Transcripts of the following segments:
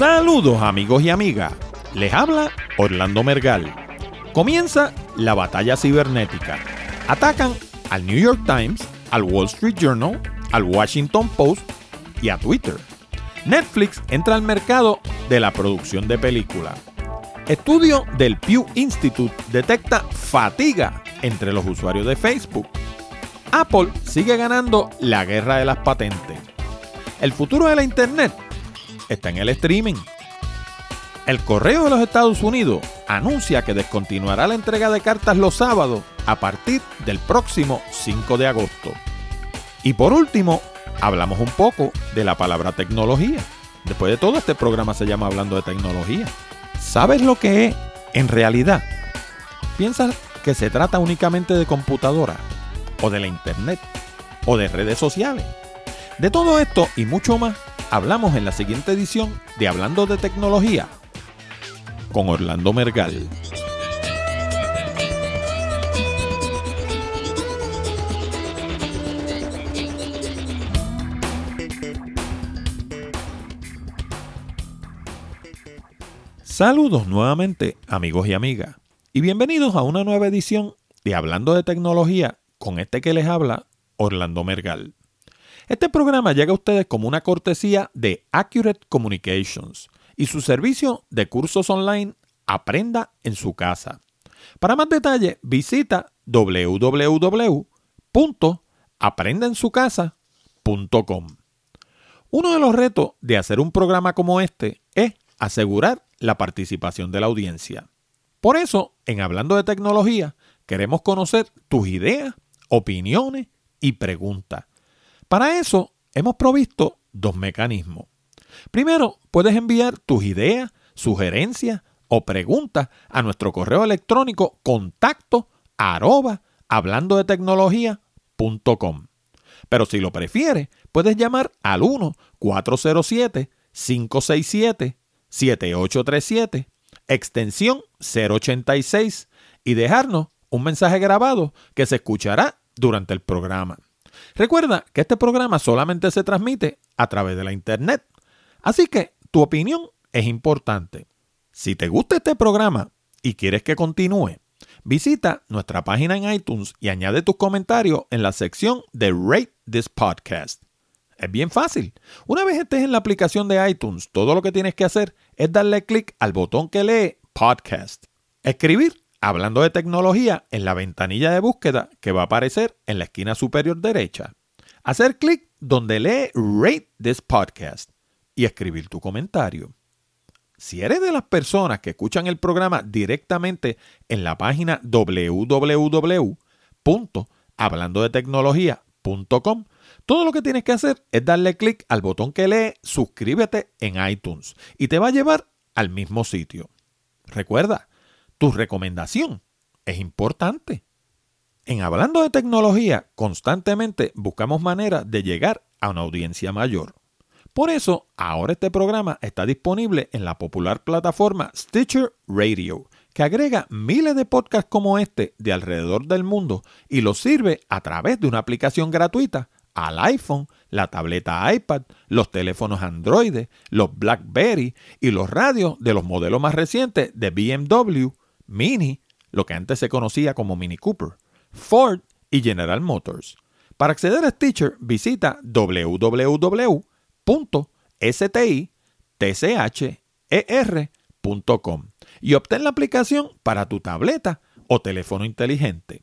Saludos amigos y amigas, les habla Orlando Mergal. Comienza la batalla cibernética. Atacan al New York Times, al Wall Street Journal, al Washington Post y a Twitter. Netflix entra al mercado de la producción de películas. Estudio del Pew Institute detecta fatiga entre los usuarios de Facebook. Apple sigue ganando la guerra de las patentes. El futuro de la Internet está en el streaming. El Correo de los Estados Unidos anuncia que descontinuará la entrega de cartas los sábados a partir del próximo 5 de agosto. Y por último, hablamos un poco de la palabra tecnología. Después de todo, este programa se llama Hablando de Tecnología. ¿Sabes lo que es en realidad? ¿Piensas que se trata únicamente de computadora? ¿O de la internet? ¿O de redes sociales? De todo esto y mucho más hablamos en la siguiente edición de Hablando de Tecnología con Orlando Mergal. Saludos nuevamente amigos y amigas y bienvenidos a una nueva edición de Hablando de Tecnología con este que les habla Orlando Mergal. Este programa llega a ustedes como una cortesía de Accurate Communications y su servicio de cursos online Aprenda en su casa. Para más detalles visita www.aprendaensucasa.com. Uno de los retos de hacer un programa como este es asegurar la participación de la audiencia. Por eso, en Hablando de Tecnología, queremos conocer tus ideas, opiniones y preguntas. Para eso, hemos provisto dos mecanismos. Primero, puedes enviar tus ideas, sugerencias o preguntas a nuestro correo electrónico contacto hablando de tecnología.com. Pero si lo prefieres, puedes llamar al 1-407-567 7837, extensión 086 y dejarnos un mensaje grabado que se escuchará durante el programa. Recuerda que este programa solamente se transmite a través de la internet, así que tu opinión es importante. Si te gusta este programa y quieres que continúe, visita nuestra página en iTunes y añade tus comentarios en la sección de Rate This Podcast. Es bien fácil. Una vez estés en la aplicación de iTunes, todo lo que tienes que hacer es darle clic al botón que lee Podcast. Escribir hablando de tecnología en la ventanilla de búsqueda que va a aparecer en la esquina superior derecha. Hacer clic donde lee Rate this podcast y escribir tu comentario. Si eres de las personas que escuchan el programa directamente en la página www.hablandodetecnología.com, todo lo que tienes que hacer es darle clic al botón que lee suscríbete en iTunes y te va a llevar al mismo sitio. Recuerda, tu recomendación es importante. En Hablando de Tecnología, constantemente buscamos maneras de llegar a una audiencia mayor. Por eso, ahora este programa está disponible en la popular plataforma Stitcher Radio, que agrega miles de podcasts como este de alrededor del mundo y los sirve a través de una aplicación gratuita al iPhone, la tableta iPad, los teléfonos Android, los BlackBerry y los radios de los modelos más recientes de BMW, Mini, lo que antes se conocía como Mini Cooper, Ford y General Motors. Para acceder a Stitcher, visita www.stitcher.com y obtén la aplicación para tu tableta o teléfono inteligente.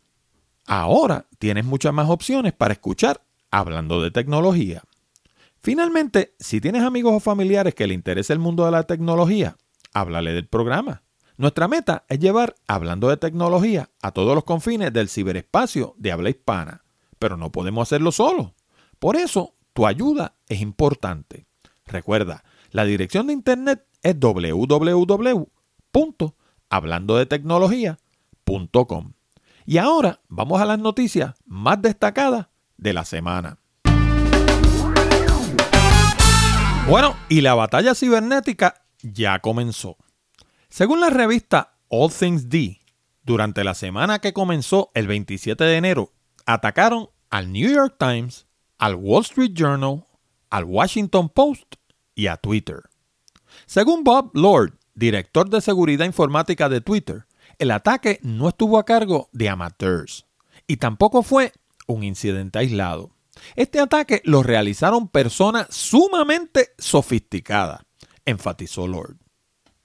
Ahora tienes muchas más opciones para escuchar hablando de tecnología. Finalmente, si tienes amigos o familiares que le interese el mundo de la tecnología, háblale del programa. Nuestra meta es llevar hablando de tecnología a todos los confines del ciberespacio de habla hispana, pero no podemos hacerlo solo. Por eso, tu ayuda es importante. Recuerda, la dirección de internet es www.hablandodetecnología.com. Y ahora vamos a las noticias más destacadas de la semana. Bueno, y la batalla cibernética ya comenzó. Según la revista All Things D, durante la semana que comenzó el 27 de enero, atacaron al New York Times, al Wall Street Journal, al Washington Post y a Twitter. Según Bob Lord, director de seguridad informática de Twitter, el ataque no estuvo a cargo de amateurs y tampoco fue un incidente aislado. Este ataque lo realizaron personas sumamente sofisticadas, enfatizó Lord.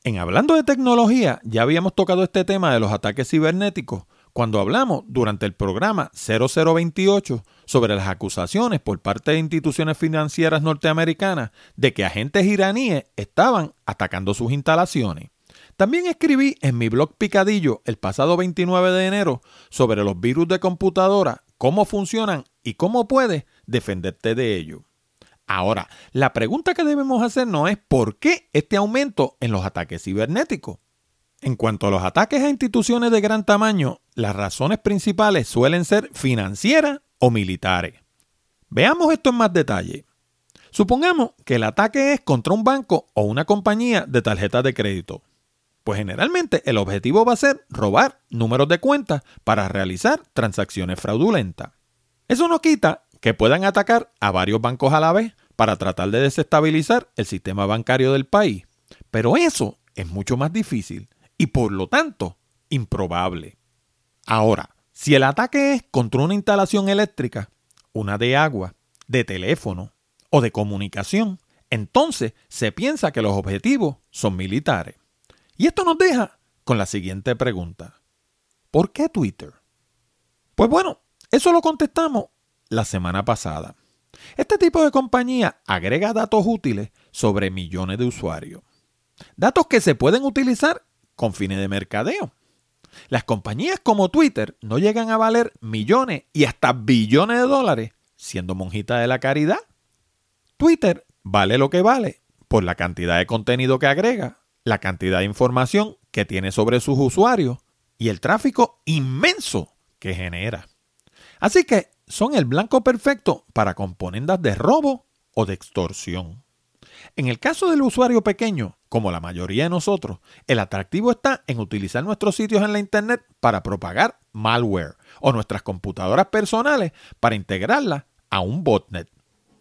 En hablando de tecnología, ya habíamos tocado este tema de los ataques cibernéticos cuando hablamos durante el programa 0028 sobre las acusaciones por parte de instituciones financieras norteamericanas de que agentes iraníes estaban atacando sus instalaciones. También escribí en mi blog Picadillo el pasado 29 de enero sobre los virus de computadora, cómo funcionan y cómo puedes defenderte de ellos. Ahora, la pregunta que debemos hacernos es ¿por qué este aumento en los ataques cibernéticos? En cuanto a los ataques a instituciones de gran tamaño, las razones principales suelen ser financieras o militares. Veamos esto en más detalle. Supongamos que el ataque es contra un banco o una compañía de tarjetas de crédito. Pues generalmente el objetivo va a ser robar números de cuentas para realizar transacciones fraudulentas. Eso no quita que puedan atacar a varios bancos a la vez para tratar de desestabilizar el sistema bancario del país. Pero eso es mucho más difícil y por lo tanto improbable. Ahora, si el ataque es contra una instalación eléctrica, una de agua, de teléfono o de comunicación, entonces se piensa que los objetivos son militares. Y esto nos deja con la siguiente pregunta. ¿Por qué Twitter? Pues bueno, eso lo contestamos la semana pasada. Este tipo de compañía agrega datos útiles sobre millones de usuarios. Datos que se pueden utilizar con fines de mercadeo. Las compañías como Twitter no llegan a valer millones y hasta billones de dólares siendo monjita de la caridad. Twitter vale lo que vale por la cantidad de contenido que agrega, la cantidad de información que tiene sobre sus usuarios y el tráfico inmenso que genera. Así que son el blanco perfecto para componendas de robo o de extorsión. En el caso del usuario pequeño, como la mayoría de nosotros, el atractivo está en utilizar nuestros sitios en la Internet para propagar malware o nuestras computadoras personales para integrarlas a un botnet.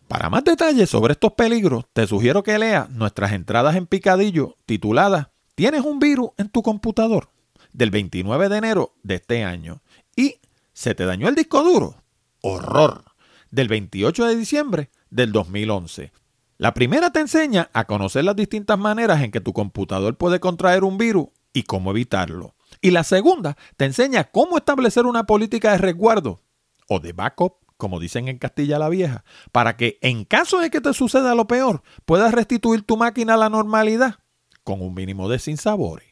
Para más detalles sobre estos peligros, te sugiero que leas nuestras entradas en picadillo tituladas ¿Tienes un virus en tu computador? del 29 de enero de este año. ¿Y se te dañó el disco duro? Horror. del 28 de diciembre del 2011. La primera te enseña a conocer las distintas maneras en que tu computador puede contraer un virus y cómo evitarlo. Y la segunda te enseña cómo establecer una política de resguardo o de backup, como dicen en Castilla la Vieja, para que en caso de que te suceda lo peor, puedas restituir tu máquina a la normalidad con un mínimo de sinsabores.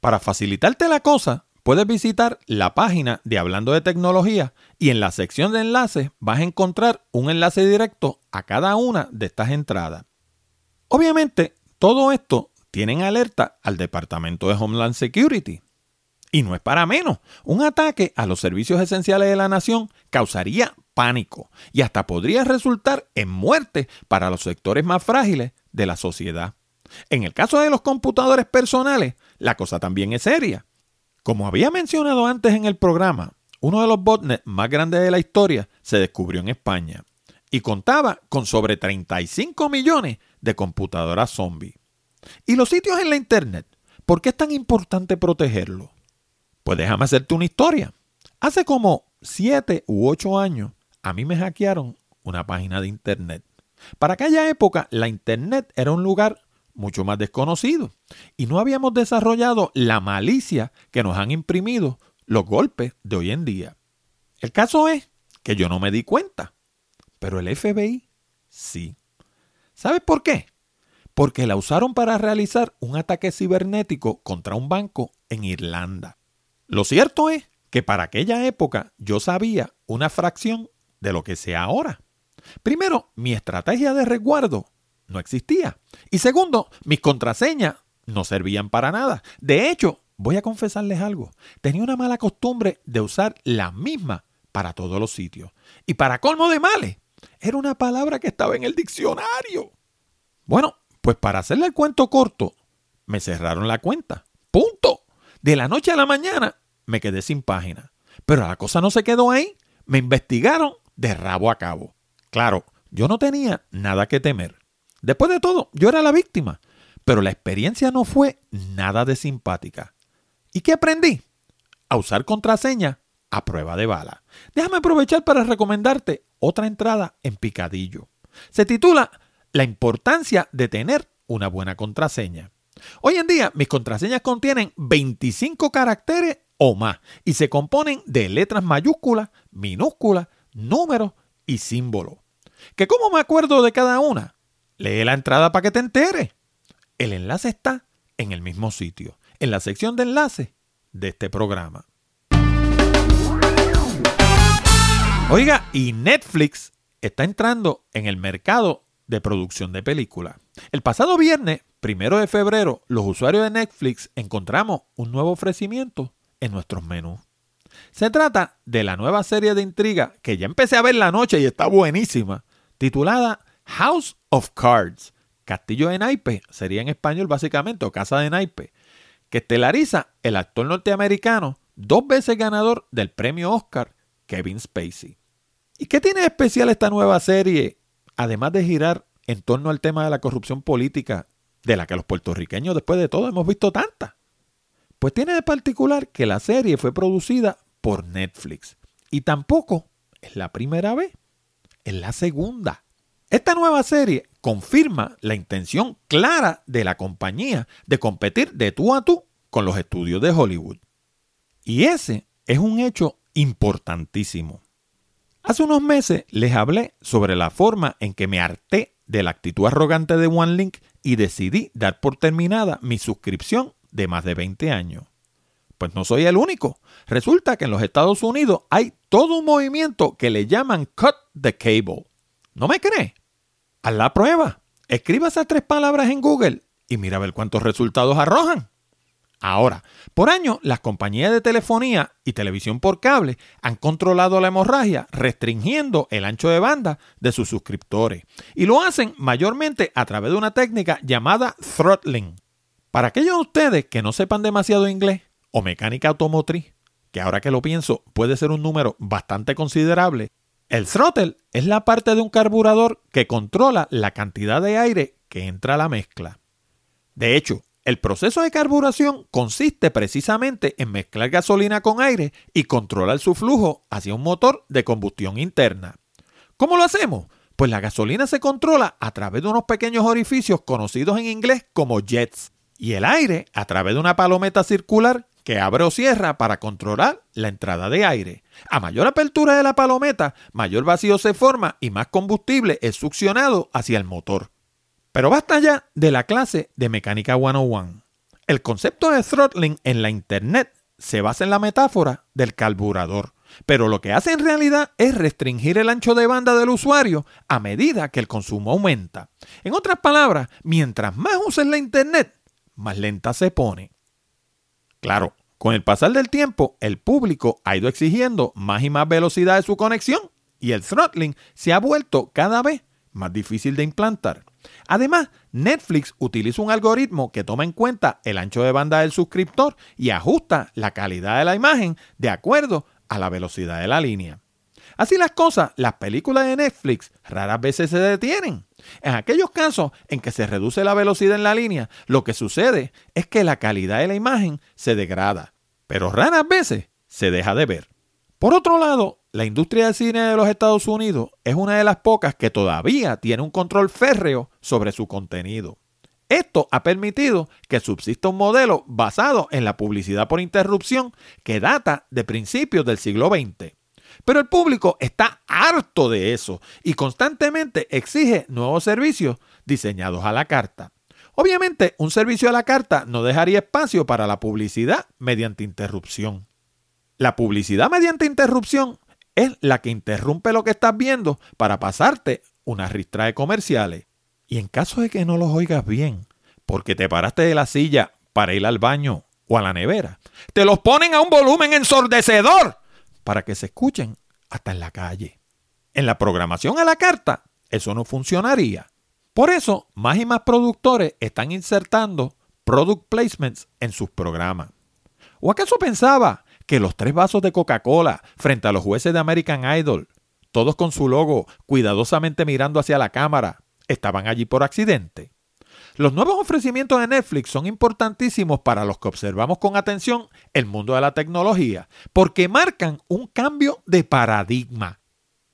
Para facilitarte la cosa, puedes visitar la página de Hablando de Tecnología y en la sección de enlaces vas a encontrar un enlace directo a cada una de estas entradas. Obviamente, todo esto tiene alerta al Departamento de Homeland Security. Y no es para menos, un ataque a los servicios esenciales de la nación causaría pánico y hasta podría resultar en muerte para los sectores más frágiles de la sociedad. En el caso de los computadores personales, la cosa también es seria. Como había mencionado antes en el programa, uno de los botnets más grandes de la historia se descubrió en España y contaba con sobre 35 millones de computadoras zombies. ¿Y los sitios en la Internet? ¿Por qué es tan importante protegerlos? Pues déjame hacerte una historia. Hace como 7 u 8 años a mí me hackearon una página de Internet. Para aquella época la Internet era un lugar mucho más desconocido. Y no habíamos desarrollado la malicia que nos han imprimido los golpes de hoy en día. El caso es que yo no me di cuenta, pero el FBI sí. ¿Sabes por qué? Porque la usaron para realizar un ataque cibernético contra un banco en Irlanda. Lo cierto es que para aquella época yo sabía una fracción de lo que sé ahora. Primero, mi estrategia de resguardo no existía. Y segundo, mis contraseñas no servían para nada. De hecho, voy a confesarles algo. Tenía una mala costumbre de usar la misma para todos los sitios. Y para colmo de males, era una palabra que estaba en el diccionario. Bueno, pues para hacerle el cuento corto, me cerraron la cuenta. Punto. De la noche a la mañana me quedé sin página. Pero la cosa no se quedó ahí. Me investigaron de rabo a cabo. Claro, yo no tenía nada que temer. Después de todo, yo era la víctima. pero la experiencia no fue nada de simpática. ¿Y qué aprendí? A usar contraseña a prueba de bala. Déjame aprovechar para recomendarte otra entrada en Picadillo. Se titula La importancia de tener una buena contraseña. Hoy en día mis contraseñas contienen 25 caracteres o más y se componen de letras mayúsculas, minúsculas, números y símbolos. ¿Que cómo me acuerdo de cada una? Lee la entrada para que te enteres. El enlace está en el mismo sitio, en la sección de enlaces de este programa. Oiga, y Netflix está entrando en el mercado de producción de películas. El pasado viernes, primero de febrero, los usuarios de Netflix encontramos un nuevo ofrecimiento en nuestros menús. Se trata de la nueva serie de intriga que ya empecé a ver la noche y está buenísima, titulada House of Cards, Castillo de Naipe, sería en español básicamente, o Casa de Naipe, que estelariza el actor norteamericano, dos veces ganador del premio Oscar, Kevin Spacey. ¿Y qué tiene de especial esta nueva serie, además de girar en torno al tema de la corrupción política, de la que los puertorriqueños después de todo hemos visto tanta? Pues tiene de particular que la serie fue producida por Netflix. Y tampoco es la primera vez, es la segunda. Esta nueva serie confirma la intención clara de la compañía de competir de tú a tú con los estudios de Hollywood. Y ese es un hecho importantísimo. Hace unos meses les hablé sobre la forma en que me harté de la actitud arrogante de OneLink y decidí dar por terminada mi suscripción de más de 20 años. Pues no soy el único. Resulta que en los Estados Unidos hay todo un movimiento que le llaman Cut the Cable. ¿No me cree? Haz la prueba. Escriba esas tres palabras en Google y mira a ver cuántos resultados arrojan. Ahora, por años, las compañías de telefonía y televisión por cable han controlado la hemorragia restringiendo el ancho de banda de sus suscriptores. Y lo hacen mayormente a través de una técnica llamada throttling. Para aquellos de ustedes que no sepan demasiado inglés o mecánica automotriz, que ahora que lo pienso puede ser un número bastante considerable, el throttle es la parte de un carburador que controla la cantidad de aire que entra a la mezcla. De hecho, el proceso de carburación consiste precisamente en mezclar gasolina con aire y controlar su flujo hacia un motor de combustión interna. ¿Cómo lo hacemos? Pues la gasolina se controla a través de unos pequeños orificios conocidos en inglés como jets y el aire a través de una palometa circular que abre o cierra para controlar la entrada de aire. A mayor apertura de la palometa, mayor vacío se forma y más combustible es succionado hacia el motor. Pero basta ya de la clase de mecánica 101. El concepto de throttling en la Internet se basa en la metáfora del carburador, pero lo que hace en realidad es restringir el ancho de banda del usuario a medida que el consumo aumenta. En otras palabras, mientras más uses la Internet, más lenta se pone. Claro, con el pasar del tiempo, el público ha ido exigiendo más y más velocidad de su conexión y el throttling se ha vuelto cada vez más difícil de implantar. Además, Netflix utiliza un algoritmo que toma en cuenta el ancho de banda del suscriptor y ajusta la calidad de la imagen de acuerdo a la velocidad de la línea. Así las cosas, las películas de Netflix raras veces se detienen. En aquellos casos en que se reduce la velocidad en la línea, lo que sucede es que la calidad de la imagen se degrada, pero raras veces se deja de ver. Por otro lado, la industria del cine de los Estados Unidos es una de las pocas que todavía tiene un control férreo sobre su contenido. Esto ha permitido que subsista un modelo basado en la publicidad por interrupción que data de principios del siglo XX. Pero el público está harto de eso y constantemente exige nuevos servicios diseñados a la carta. Obviamente, un servicio a la carta no dejaría espacio para la publicidad mediante interrupción. La publicidad mediante interrupción es la que interrumpe lo que estás viendo para pasarte una ristra de comerciales. Y en caso de que no los oigas bien, porque te paraste de la silla para ir al baño o a la nevera, te los ponen a un volumen ensordecedor para que se escuchen hasta en la calle. En la programación a la carta, eso no funcionaría. Por eso, más y más productores están insertando product placements en sus programas. ¿O acaso pensaba que los tres vasos de Coca-Cola frente a los jueces de American Idol, todos con su logo cuidadosamente mirando hacia la cámara, estaban allí por accidente. Los nuevos ofrecimientos de Netflix son importantísimos para los que observamos con atención el mundo de la tecnología, porque marcan un cambio de paradigma.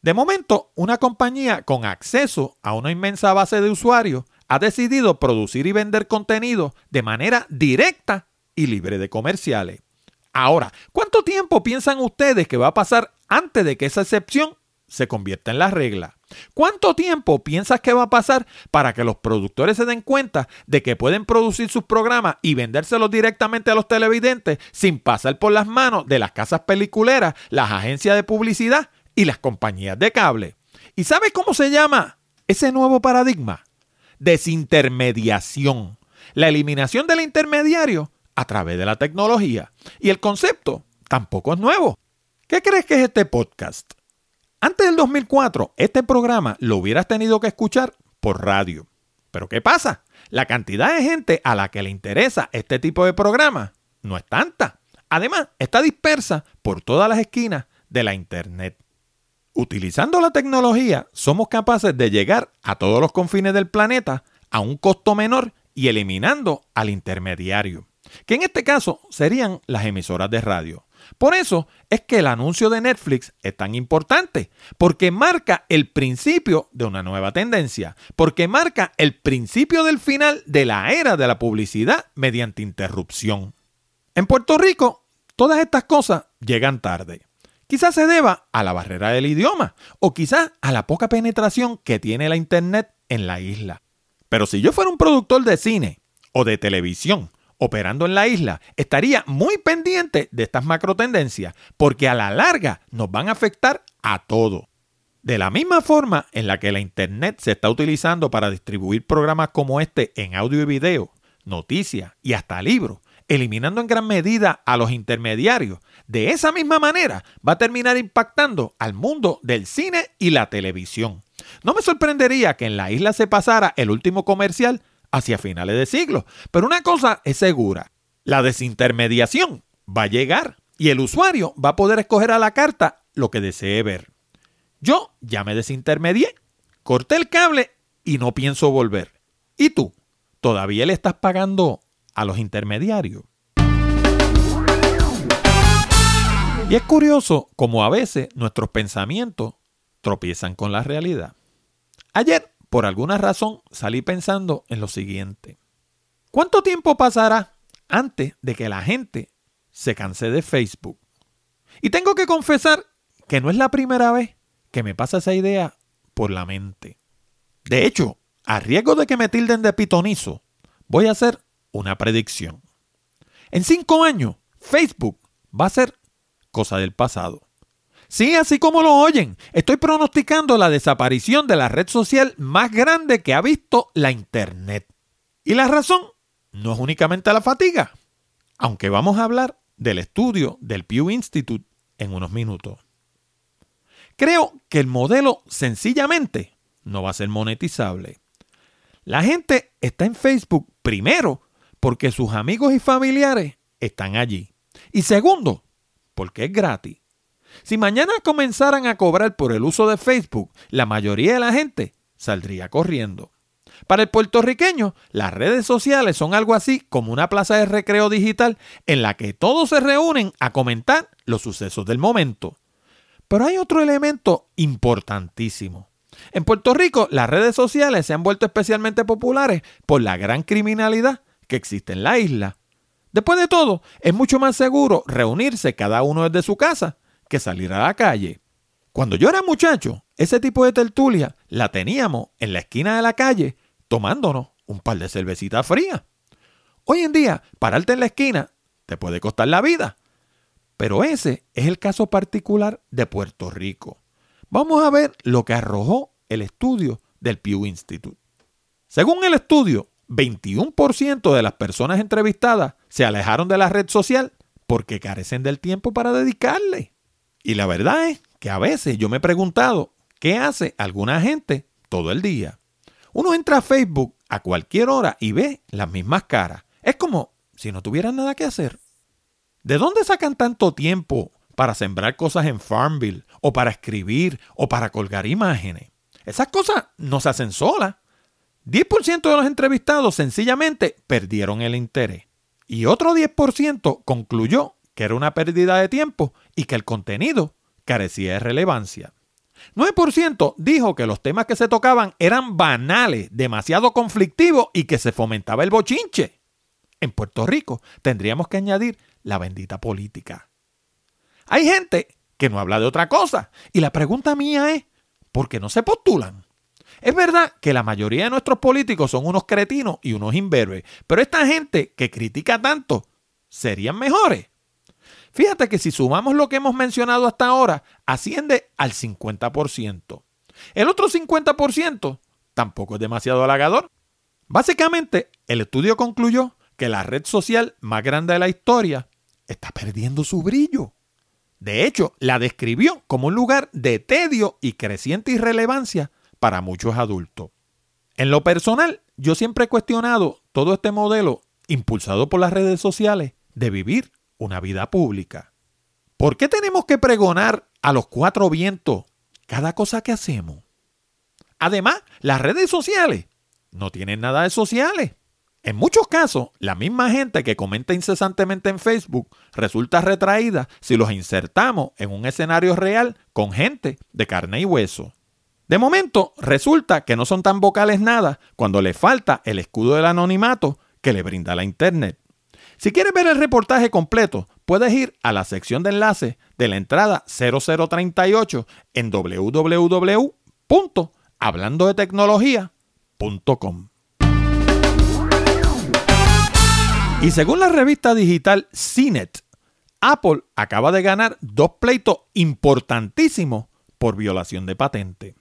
De momento, una compañía con acceso a una inmensa base de usuarios ha decidido producir y vender contenido de manera directa y libre de comerciales. Ahora, ¿cuánto tiempo piensan ustedes que va a pasar antes de que esa excepción se convierta en la regla? ¿Cuánto tiempo piensas que va a pasar para que los productores se den cuenta de que pueden producir sus programas y vendérselos directamente a los televidentes sin pasar por las manos de las casas peliculeras, las agencias de publicidad y las compañías de cable? ¿Y sabes cómo se llama ese nuevo paradigma? Desintermediación. La eliminación del intermediario a través de la tecnología. Y el concepto tampoco es nuevo. ¿Qué crees que es este podcast? Antes del 2004, este programa lo hubieras tenido que escuchar por radio. Pero ¿qué pasa? La cantidad de gente a la que le interesa este tipo de programa no es tanta. Además, está dispersa por todas las esquinas de la Internet. Utilizando la tecnología, somos capaces de llegar a todos los confines del planeta a un costo menor y eliminando al intermediario, que en este caso serían las emisoras de radio. Por eso es que el anuncio de Netflix es tan importante, porque marca el principio de una nueva tendencia, porque marca el principio del final de la era de la publicidad mediante interrupción. En Puerto Rico, todas estas cosas llegan tarde. Quizás se deba a la barrera del idioma o quizás a la poca penetración que tiene la Internet en la isla. Pero si yo fuera un productor de cine o de televisión operando en la isla, estaría muy pendiente de estas macro tendencias, porque a la larga nos van a afectar a todo. De la misma forma en la que la Internet se está utilizando para distribuir programas como este en audio y video, noticias y hasta libros, eliminando en gran medida a los intermediarios, de esa misma manera va a terminar impactando al mundo del cine y la televisión. No me sorprendería que en la isla se pasara el último comercial hacia finales de siglo. Pero una cosa es segura, la desintermediación va a llegar y el usuario va a poder escoger a la carta lo que desee ver. Yo ya me desintermedié, corté el cable y no pienso volver. ¿Y tú? ¿Todavía le estás pagando a los intermediarios? Y es curioso como a veces nuestros pensamientos tropiezan con la realidad. Ayer por alguna razón salí pensando en lo siguiente. ¿Cuánto tiempo pasará antes de que la gente se canse de Facebook? Y tengo que confesar que no es la primera vez que me pasa esa idea por la mente. De hecho, a riesgo de que me tilden de pitonizo, voy a hacer una predicción. En cinco años, Facebook va a ser cosa del pasado. Sí, así como lo oyen, estoy pronosticando la desaparición de la red social más grande que ha visto la Internet. Y la razón no es únicamente la fatiga, aunque vamos a hablar del estudio del Pew Institute en unos minutos. Creo que el modelo sencillamente no va a ser monetizable. La gente está en Facebook primero porque sus amigos y familiares están allí. Y segundo, porque es gratis. Si mañana comenzaran a cobrar por el uso de Facebook, la mayoría de la gente saldría corriendo. Para el puertorriqueño, las redes sociales son algo así como una plaza de recreo digital en la que todos se reúnen a comentar los sucesos del momento. Pero hay otro elemento importantísimo. En Puerto Rico, las redes sociales se han vuelto especialmente populares por la gran criminalidad que existe en la isla. Después de todo, es mucho más seguro reunirse cada uno desde su casa que salir a la calle. Cuando yo era muchacho, ese tipo de tertulia la teníamos en la esquina de la calle tomándonos un par de cervecitas frías. Hoy en día, pararte en la esquina te puede costar la vida. Pero ese es el caso particular de Puerto Rico. Vamos a ver lo que arrojó el estudio del Pew Institute. Según el estudio, 21% de las personas entrevistadas se alejaron de la red social porque carecen del tiempo para dedicarle. Y la verdad es que a veces yo me he preguntado qué hace alguna gente todo el día. Uno entra a Facebook a cualquier hora y ve las mismas caras. Es como si no tuvieran nada que hacer. ¿De dónde sacan tanto tiempo para sembrar cosas en Farmville o para escribir o para colgar imágenes? Esas cosas no se hacen solas. 10% de los entrevistados sencillamente perdieron el interés. Y otro 10% concluyó que era una pérdida de tiempo y que el contenido carecía de relevancia. 9% dijo que los temas que se tocaban eran banales, demasiado conflictivos y que se fomentaba el bochinche. En Puerto Rico tendríamos que añadir la bendita política. Hay gente que no habla de otra cosa y la pregunta mía es, ¿por qué no se postulan? Es verdad que la mayoría de nuestros políticos son unos cretinos y unos imberbes, pero esta gente que critica tanto, ¿serían mejores? Fíjate que si sumamos lo que hemos mencionado hasta ahora, asciende al 50%. El otro 50% tampoco es demasiado halagador. Básicamente, el estudio concluyó que la red social más grande de la historia está perdiendo su brillo. De hecho, la describió como un lugar de tedio y creciente irrelevancia para muchos adultos. En lo personal, yo siempre he cuestionado todo este modelo impulsado por las redes sociales de vivir una vida pública. ¿Por qué tenemos que pregonar a los cuatro vientos cada cosa que hacemos? Además, las redes sociales no tienen nada de sociales. En muchos casos, la misma gente que comenta incesantemente en Facebook resulta retraída si los insertamos en un escenario real con gente de carne y hueso. De momento, resulta que no son tan vocales nada cuando le falta el escudo del anonimato que le brinda la Internet. Si quieres ver el reportaje completo, puedes ir a la sección de enlace de la entrada 0038 en www.hablandodetecnología.com. Y según la revista digital CNET, Apple acaba de ganar dos pleitos importantísimos por violación de patente.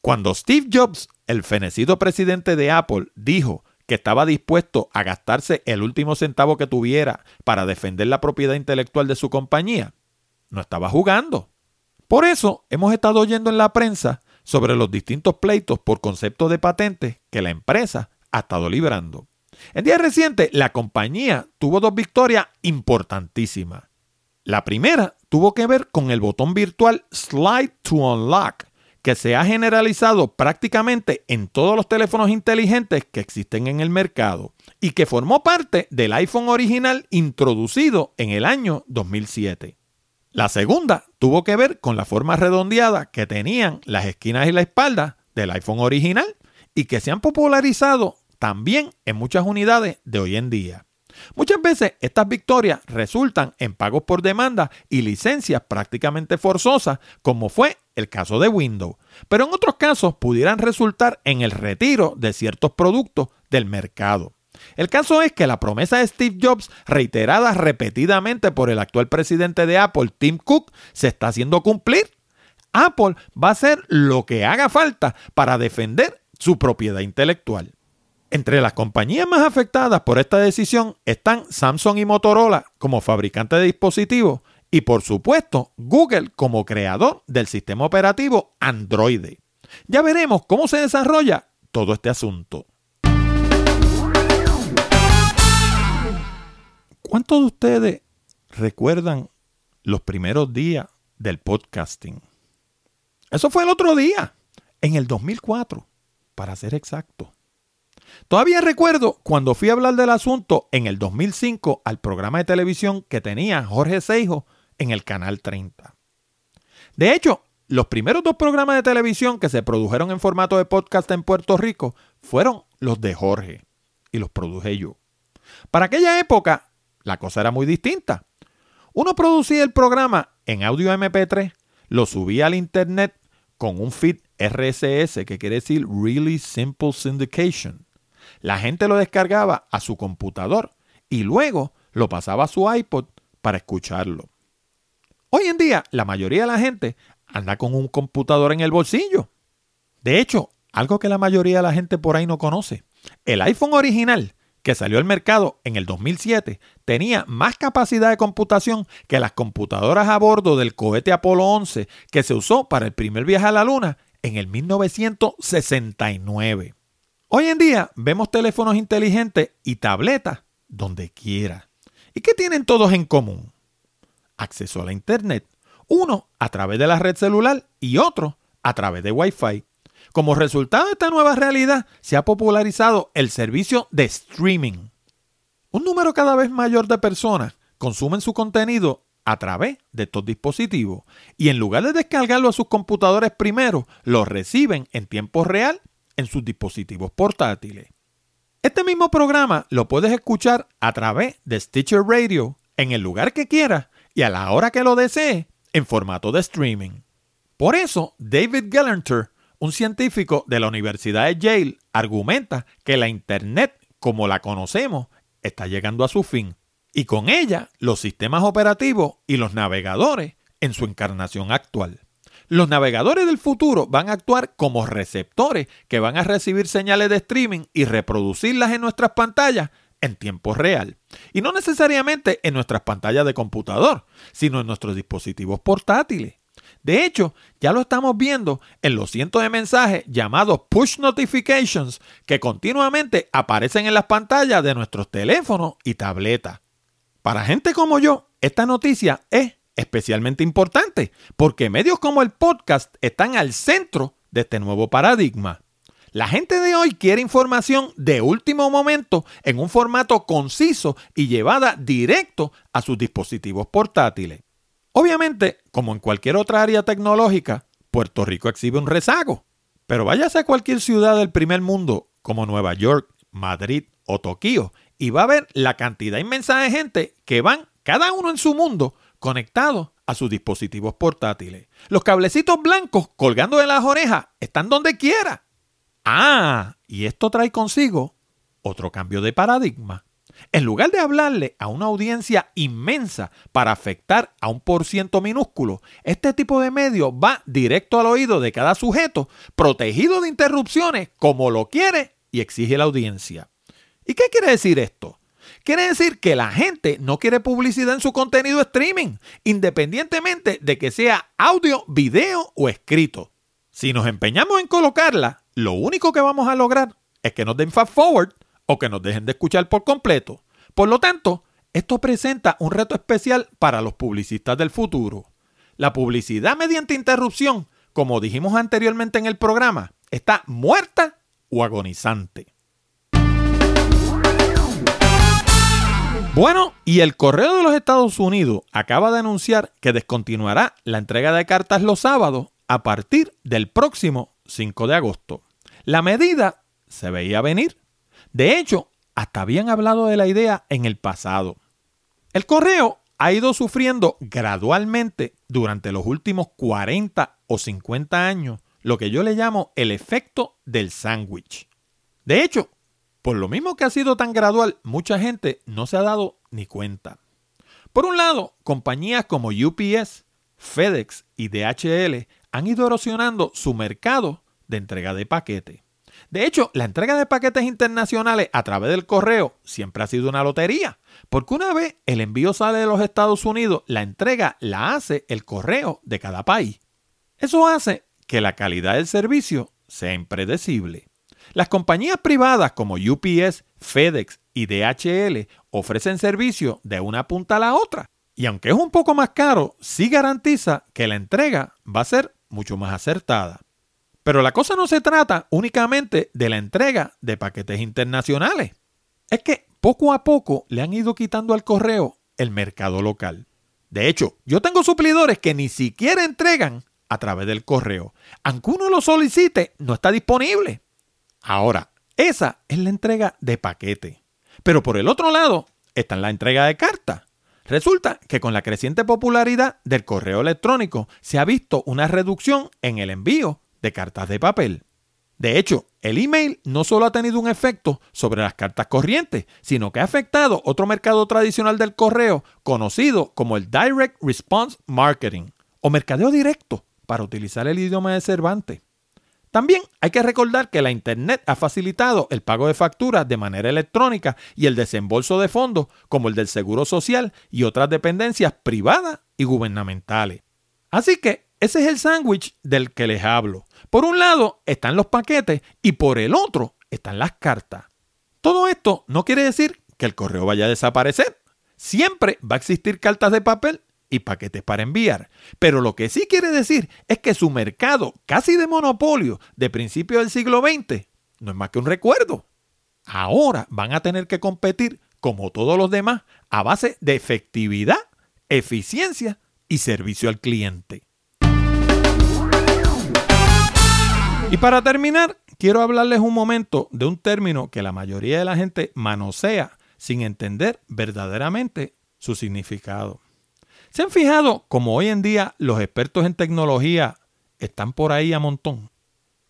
Cuando Steve Jobs, el fenecido presidente de Apple, dijo que estaba dispuesto a gastarse el último centavo que tuviera para defender la propiedad intelectual de su compañía, no estaba jugando. Por eso hemos estado oyendo en la prensa sobre los distintos pleitos por concepto de patentes que la empresa ha estado librando. En días recientes, la compañía tuvo dos victorias importantísimas. La primera tuvo que ver con el botón virtual Slide to Unlock, que se ha generalizado prácticamente en todos los teléfonos inteligentes que existen en el mercado y que formó parte del iPhone original introducido en el año 2007. La segunda tuvo que ver con la forma redondeada que tenían las esquinas y la espalda del iPhone original y que se han popularizado también en muchas unidades de hoy en día. Muchas veces estas victorias resultan en pagos por demanda y licencias prácticamente forzosas, como fue el caso de Windows, pero en otros casos pudieran resultar en el retiro de ciertos productos del mercado. El caso es que la promesa de Steve Jobs, reiterada repetidamente por el actual presidente de Apple, Tim Cook, se está haciendo cumplir. Apple va a hacer lo que haga falta para defender su propiedad intelectual. Entre las compañías más afectadas por esta decisión están Samsung y Motorola como fabricantes de dispositivos y por supuesto Google como creador del sistema operativo Android. Ya veremos cómo se desarrolla todo este asunto. ¿Cuántos de ustedes recuerdan los primeros días del podcasting? Eso fue el otro día, en el 2004, para ser exacto. Todavía recuerdo cuando fui a hablar del asunto en el 2005 al programa de televisión que tenía Jorge Seijo en el Canal 30. De hecho, los primeros dos programas de televisión que se produjeron en formato de podcast en Puerto Rico fueron los de Jorge y los produje yo. Para aquella época, la cosa era muy distinta. Uno producía el programa en audio MP3, lo subía al internet con un feed RSS, que quiere decir Really Simple Syndication. La gente lo descargaba a su computador y luego lo pasaba a su iPod para escucharlo. Hoy en día, la mayoría de la gente anda con un computador en el bolsillo. De hecho, algo que la mayoría de la gente por ahí no conoce. El iPhone original que salió al mercado en el 2007 tenía más capacidad de computación que las computadoras a bordo del cohete Apolo 11 que se usó para el primer viaje a la Luna en el 1969. Hoy en día vemos teléfonos inteligentes y tabletas donde quiera. ¿Y qué tienen todos en común? Acceso a la Internet. Uno a través de la red celular y otro a través de Wi-Fi. Como resultado de esta nueva realidad, se ha popularizado el servicio de streaming. Un número cada vez mayor de personas consumen su contenido a través de estos dispositivos y en lugar de descargarlo a sus computadores primero, lo reciben en tiempo real en sus dispositivos portátiles. Este mismo programa lo puedes escuchar a través de Stitcher Radio en el lugar que quieras y a la hora que lo desees en formato de streaming. Por eso, David Gellerter, un científico de la Universidad de Yale, argumenta que la Internet, como la conocemos, está llegando a su fin y con ella los sistemas operativos y los navegadores en su encarnación actual. Los navegadores del futuro van a actuar como receptores que van a recibir señales de streaming y reproducirlas en nuestras pantallas en tiempo real. Y no necesariamente en nuestras pantallas de computador, sino en nuestros dispositivos portátiles. De hecho, ya lo estamos viendo en los cientos de mensajes llamados push notifications que continuamente aparecen en las pantallas de nuestros teléfonos y tabletas. Para gente como yo, esta noticia es especialmente importante porque medios como el podcast están al centro de este nuevo paradigma. La gente de hoy quiere información de último momento en un formato conciso y llevada directo a sus dispositivos portátiles. Obviamente, como en cualquier otra área tecnológica, Puerto Rico exhibe un rezago. Pero váyase a cualquier ciudad del primer mundo, como Nueva York, Madrid o Tokio, y va a ver la cantidad inmensa de gente que van, cada uno en su mundo, conectados a sus dispositivos portátiles. Los cablecitos blancos colgando de las orejas están donde quiera. Ah, y esto trae consigo otro cambio de paradigma. En lugar de hablarle a una audiencia inmensa para afectar a un por ciento minúsculo, este tipo de medio va directo al oído de cada sujeto, protegido de interrupciones como lo quiere y exige la audiencia. ¿Y qué quiere decir esto? Quiere decir que la gente no quiere publicidad en su contenido streaming, independientemente de que sea audio, video o escrito. Si nos empeñamos en colocarla, lo único que vamos a lograr es que nos den fast forward o que nos dejen de escuchar por completo. Por lo tanto, esto presenta un reto especial para los publicistas del futuro. La publicidad mediante interrupción, como dijimos anteriormente en el programa, está muerta o agonizante. Bueno, y el Correo de los Estados Unidos acaba de anunciar que descontinuará la entrega de cartas los sábados a partir del próximo 5 de agosto. La medida se veía venir de hecho, hasta habían hablado de la idea en el pasado. El correo ha ido sufriendo gradualmente durante los últimos 40 o 50 años lo que yo le llamo el efecto del sándwich. De hecho, por lo mismo que ha sido tan gradual, mucha gente no se ha dado ni cuenta. Por un lado, compañías como UPS, FedEx y DHL han ido erosionando su mercado de entrega de paquetes. De hecho, la entrega de paquetes internacionales a través del correo siempre ha sido una lotería, porque una vez el envío sale de los Estados Unidos, la entrega la hace el correo de cada país. Eso hace que la calidad del servicio sea impredecible. Las compañías privadas como UPS, FedEx y DHL ofrecen servicio de una punta a la otra. Y aunque es un poco más caro, sí garantiza que la entrega va a ser mucho más acertada. Pero la cosa no se trata únicamente de la entrega de paquetes internacionales. Es que poco a poco le han ido quitando al correo el mercado local. De hecho, yo tengo suplidores que ni siquiera entregan a través del correo. Aunque uno lo solicite, no está disponible. Ahora, esa es la entrega de paquete. Pero por el otro lado está la entrega de carta. Resulta que con la creciente popularidad del correo electrónico se ha visto una reducción en el envío de cartas de papel. De hecho, el email no solo ha tenido un efecto sobre las cartas corrientes, sino que ha afectado otro mercado tradicional del correo conocido como el Direct Response Marketing o mercadeo directo para utilizar el idioma de Cervantes. También hay que recordar que la Internet ha facilitado el pago de facturas de manera electrónica y el desembolso de fondos como el del Seguro Social y otras dependencias privadas y gubernamentales. Así que ese es el sándwich del que les hablo. Por un lado están los paquetes y por el otro están las cartas. Todo esto no quiere decir que el correo vaya a desaparecer. Siempre va a existir cartas de papel y paquetes para enviar. Pero lo que sí quiere decir es que su mercado casi de monopolio de principios del siglo XX no es más que un recuerdo. Ahora van a tener que competir, como todos los demás, a base de efectividad, eficiencia y servicio al cliente. Y para terminar, quiero hablarles un momento de un término que la mayoría de la gente manosea sin entender verdaderamente su significado. ¿Se han fijado cómo hoy en día los expertos en tecnología están por ahí a montón?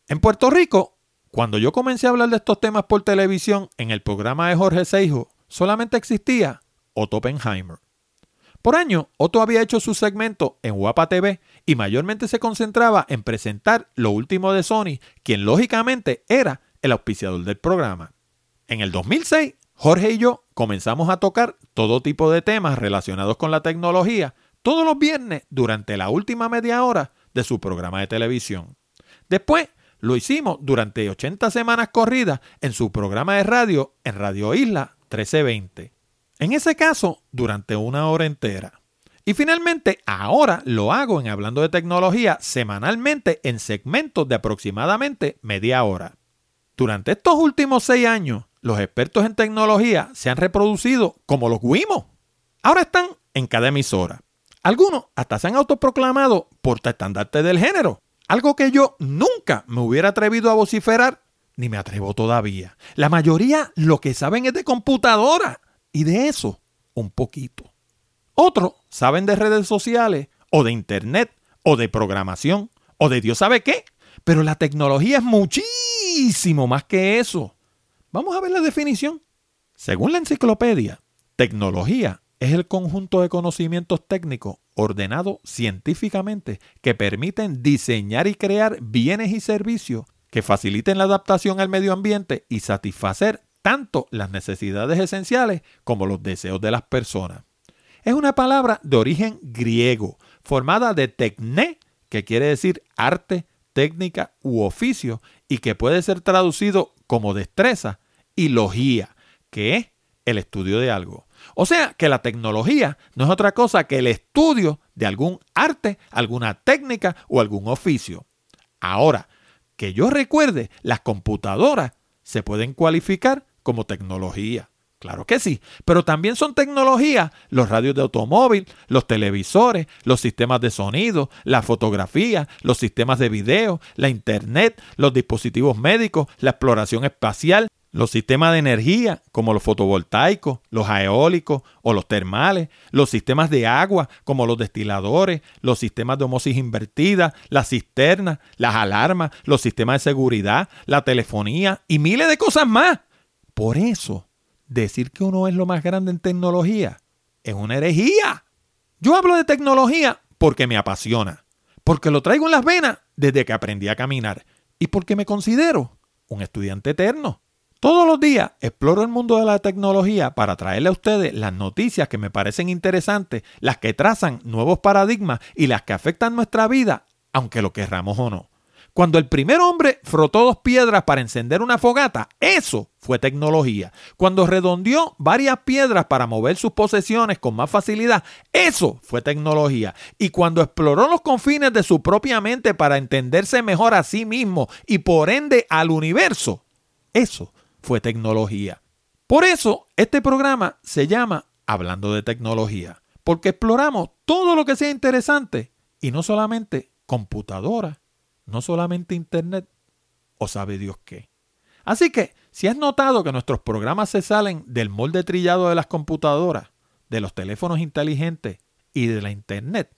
En Puerto Rico, cuando yo comencé a hablar de estos temas por televisión en el programa de Jorge Seijo, solamente existía Otto Oppenheimer. Por año, Otto había hecho su segmento en Guapa TV y mayormente se concentraba en presentar lo último de Sony, quien lógicamente era el auspiciador del programa. En el 2006, Jorge y yo comenzamos a tocar todo tipo de temas relacionados con la tecnología todos los viernes durante la última media hora de su programa de televisión. Después lo hicimos durante 80 semanas corridas en su programa de radio en Radio Isla 1320. En ese caso, durante una hora entera. Y finalmente, ahora lo hago en Hablando de Tecnología semanalmente en segmentos de aproximadamente media hora. Durante estos últimos seis años, los expertos en tecnología se han reproducido como los guimos. Ahora están en cada emisora. Algunos hasta se han autoproclamado portaestandarte del género. Algo que yo nunca me hubiera atrevido a vociferar, ni me atrevo todavía. La mayoría lo que saben es de computadora y de eso un poquito. Otros saben de redes sociales o de internet o de programación o de Dios sabe qué. Pero la tecnología es muchísimo más que eso. Vamos a ver la definición. Según la enciclopedia, tecnología es el conjunto de conocimientos técnicos ordenados científicamente que permiten diseñar y crear bienes y servicios que faciliten la adaptación al medio ambiente y satisfacer tanto las necesidades esenciales como los deseos de las personas. Es una palabra de origen griego, formada de tecné, que quiere decir arte, técnica u oficio, y que puede ser traducido como destreza, y logía, que es el estudio de algo. O sea que la tecnología no es otra cosa que el estudio de algún arte, alguna técnica o algún oficio. Ahora, que yo recuerde, las computadoras se pueden cualificar como tecnología. Claro que sí, pero también son tecnologías los radios de automóvil, los televisores, los sistemas de sonido, la fotografía, los sistemas de video, la internet, los dispositivos médicos, la exploración espacial, los sistemas de energía, como los fotovoltaicos, los eólicos o los termales, los sistemas de agua, como los destiladores, los sistemas de homosis invertida, las cisternas, las alarmas, los sistemas de seguridad, la telefonía y miles de cosas más. Por eso, decir que uno es lo más grande en tecnología es una herejía. Yo hablo de tecnología porque me apasiona, porque lo traigo en las venas desde que aprendí a caminar y porque me considero un estudiante eterno. Todos los días exploro el mundo de la tecnología para traerle a ustedes las noticias que me parecen interesantes, las que trazan nuevos paradigmas y las que afectan nuestra vida, aunque lo querramos o no. Cuando el primer hombre frotó dos piedras para encender una fogata, eso fue tecnología. Cuando redondeó varias piedras para mover sus posesiones con más facilidad, eso fue tecnología. Y cuando exploró los confines de su propia mente para entenderse mejor a sí mismo y por ende al universo, eso fue tecnología. Por eso este programa se llama Hablando de tecnología, porque exploramos todo lo que sea interesante y no solamente computadora no solamente Internet, o sabe Dios qué. Así que, si has notado que nuestros programas se salen del molde trillado de las computadoras, de los teléfonos inteligentes y de la Internet,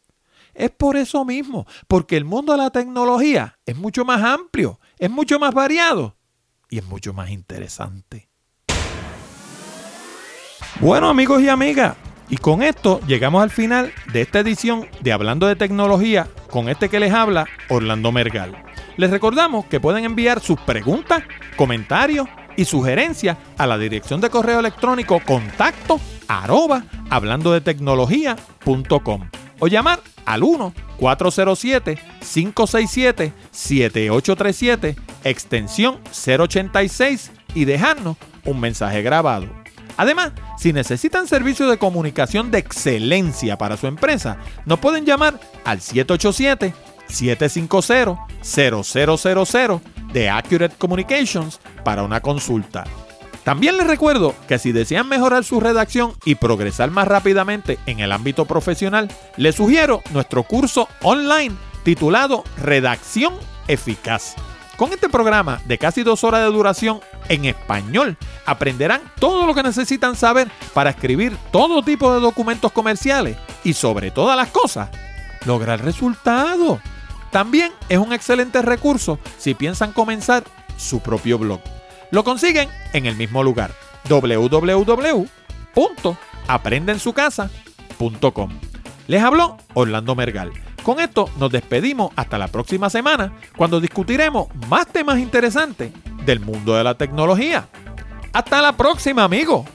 es por eso mismo, porque el mundo de la tecnología es mucho más amplio, es mucho más variado y es mucho más interesante. Bueno amigos y amigas, y con esto llegamos al final de esta edición de Hablando de Tecnología con este que les habla, Orlando Mergal. Les recordamos que pueden enviar sus preguntas, comentarios y sugerencias a la dirección de correo electrónico contacto arroba hablando de tecnología.com o llamar al 1-407-567-7837 extensión 086 y dejarnos un mensaje grabado. Además, si necesitan servicios de comunicación de excelencia para su empresa, nos pueden llamar al 787-750-0000 de Accurate Communications para una consulta. También les recuerdo que si desean mejorar su redacción y progresar más rápidamente en el ámbito profesional, les sugiero nuestro curso online titulado Redacción Eficaz. Con este programa de casi dos horas de duración en español, aprenderán todo lo que necesitan saber para escribir todo tipo de documentos comerciales y sobre todas las cosas, lograr resultados. También es un excelente recurso si piensan comenzar su propio blog. Lo consiguen en el mismo lugar, www.aprendensucasa.com. Les habló Orlando Mergal. Con esto nos despedimos hasta la próxima semana cuando discutiremos más temas interesantes del mundo de la tecnología. Hasta la próxima, amigos.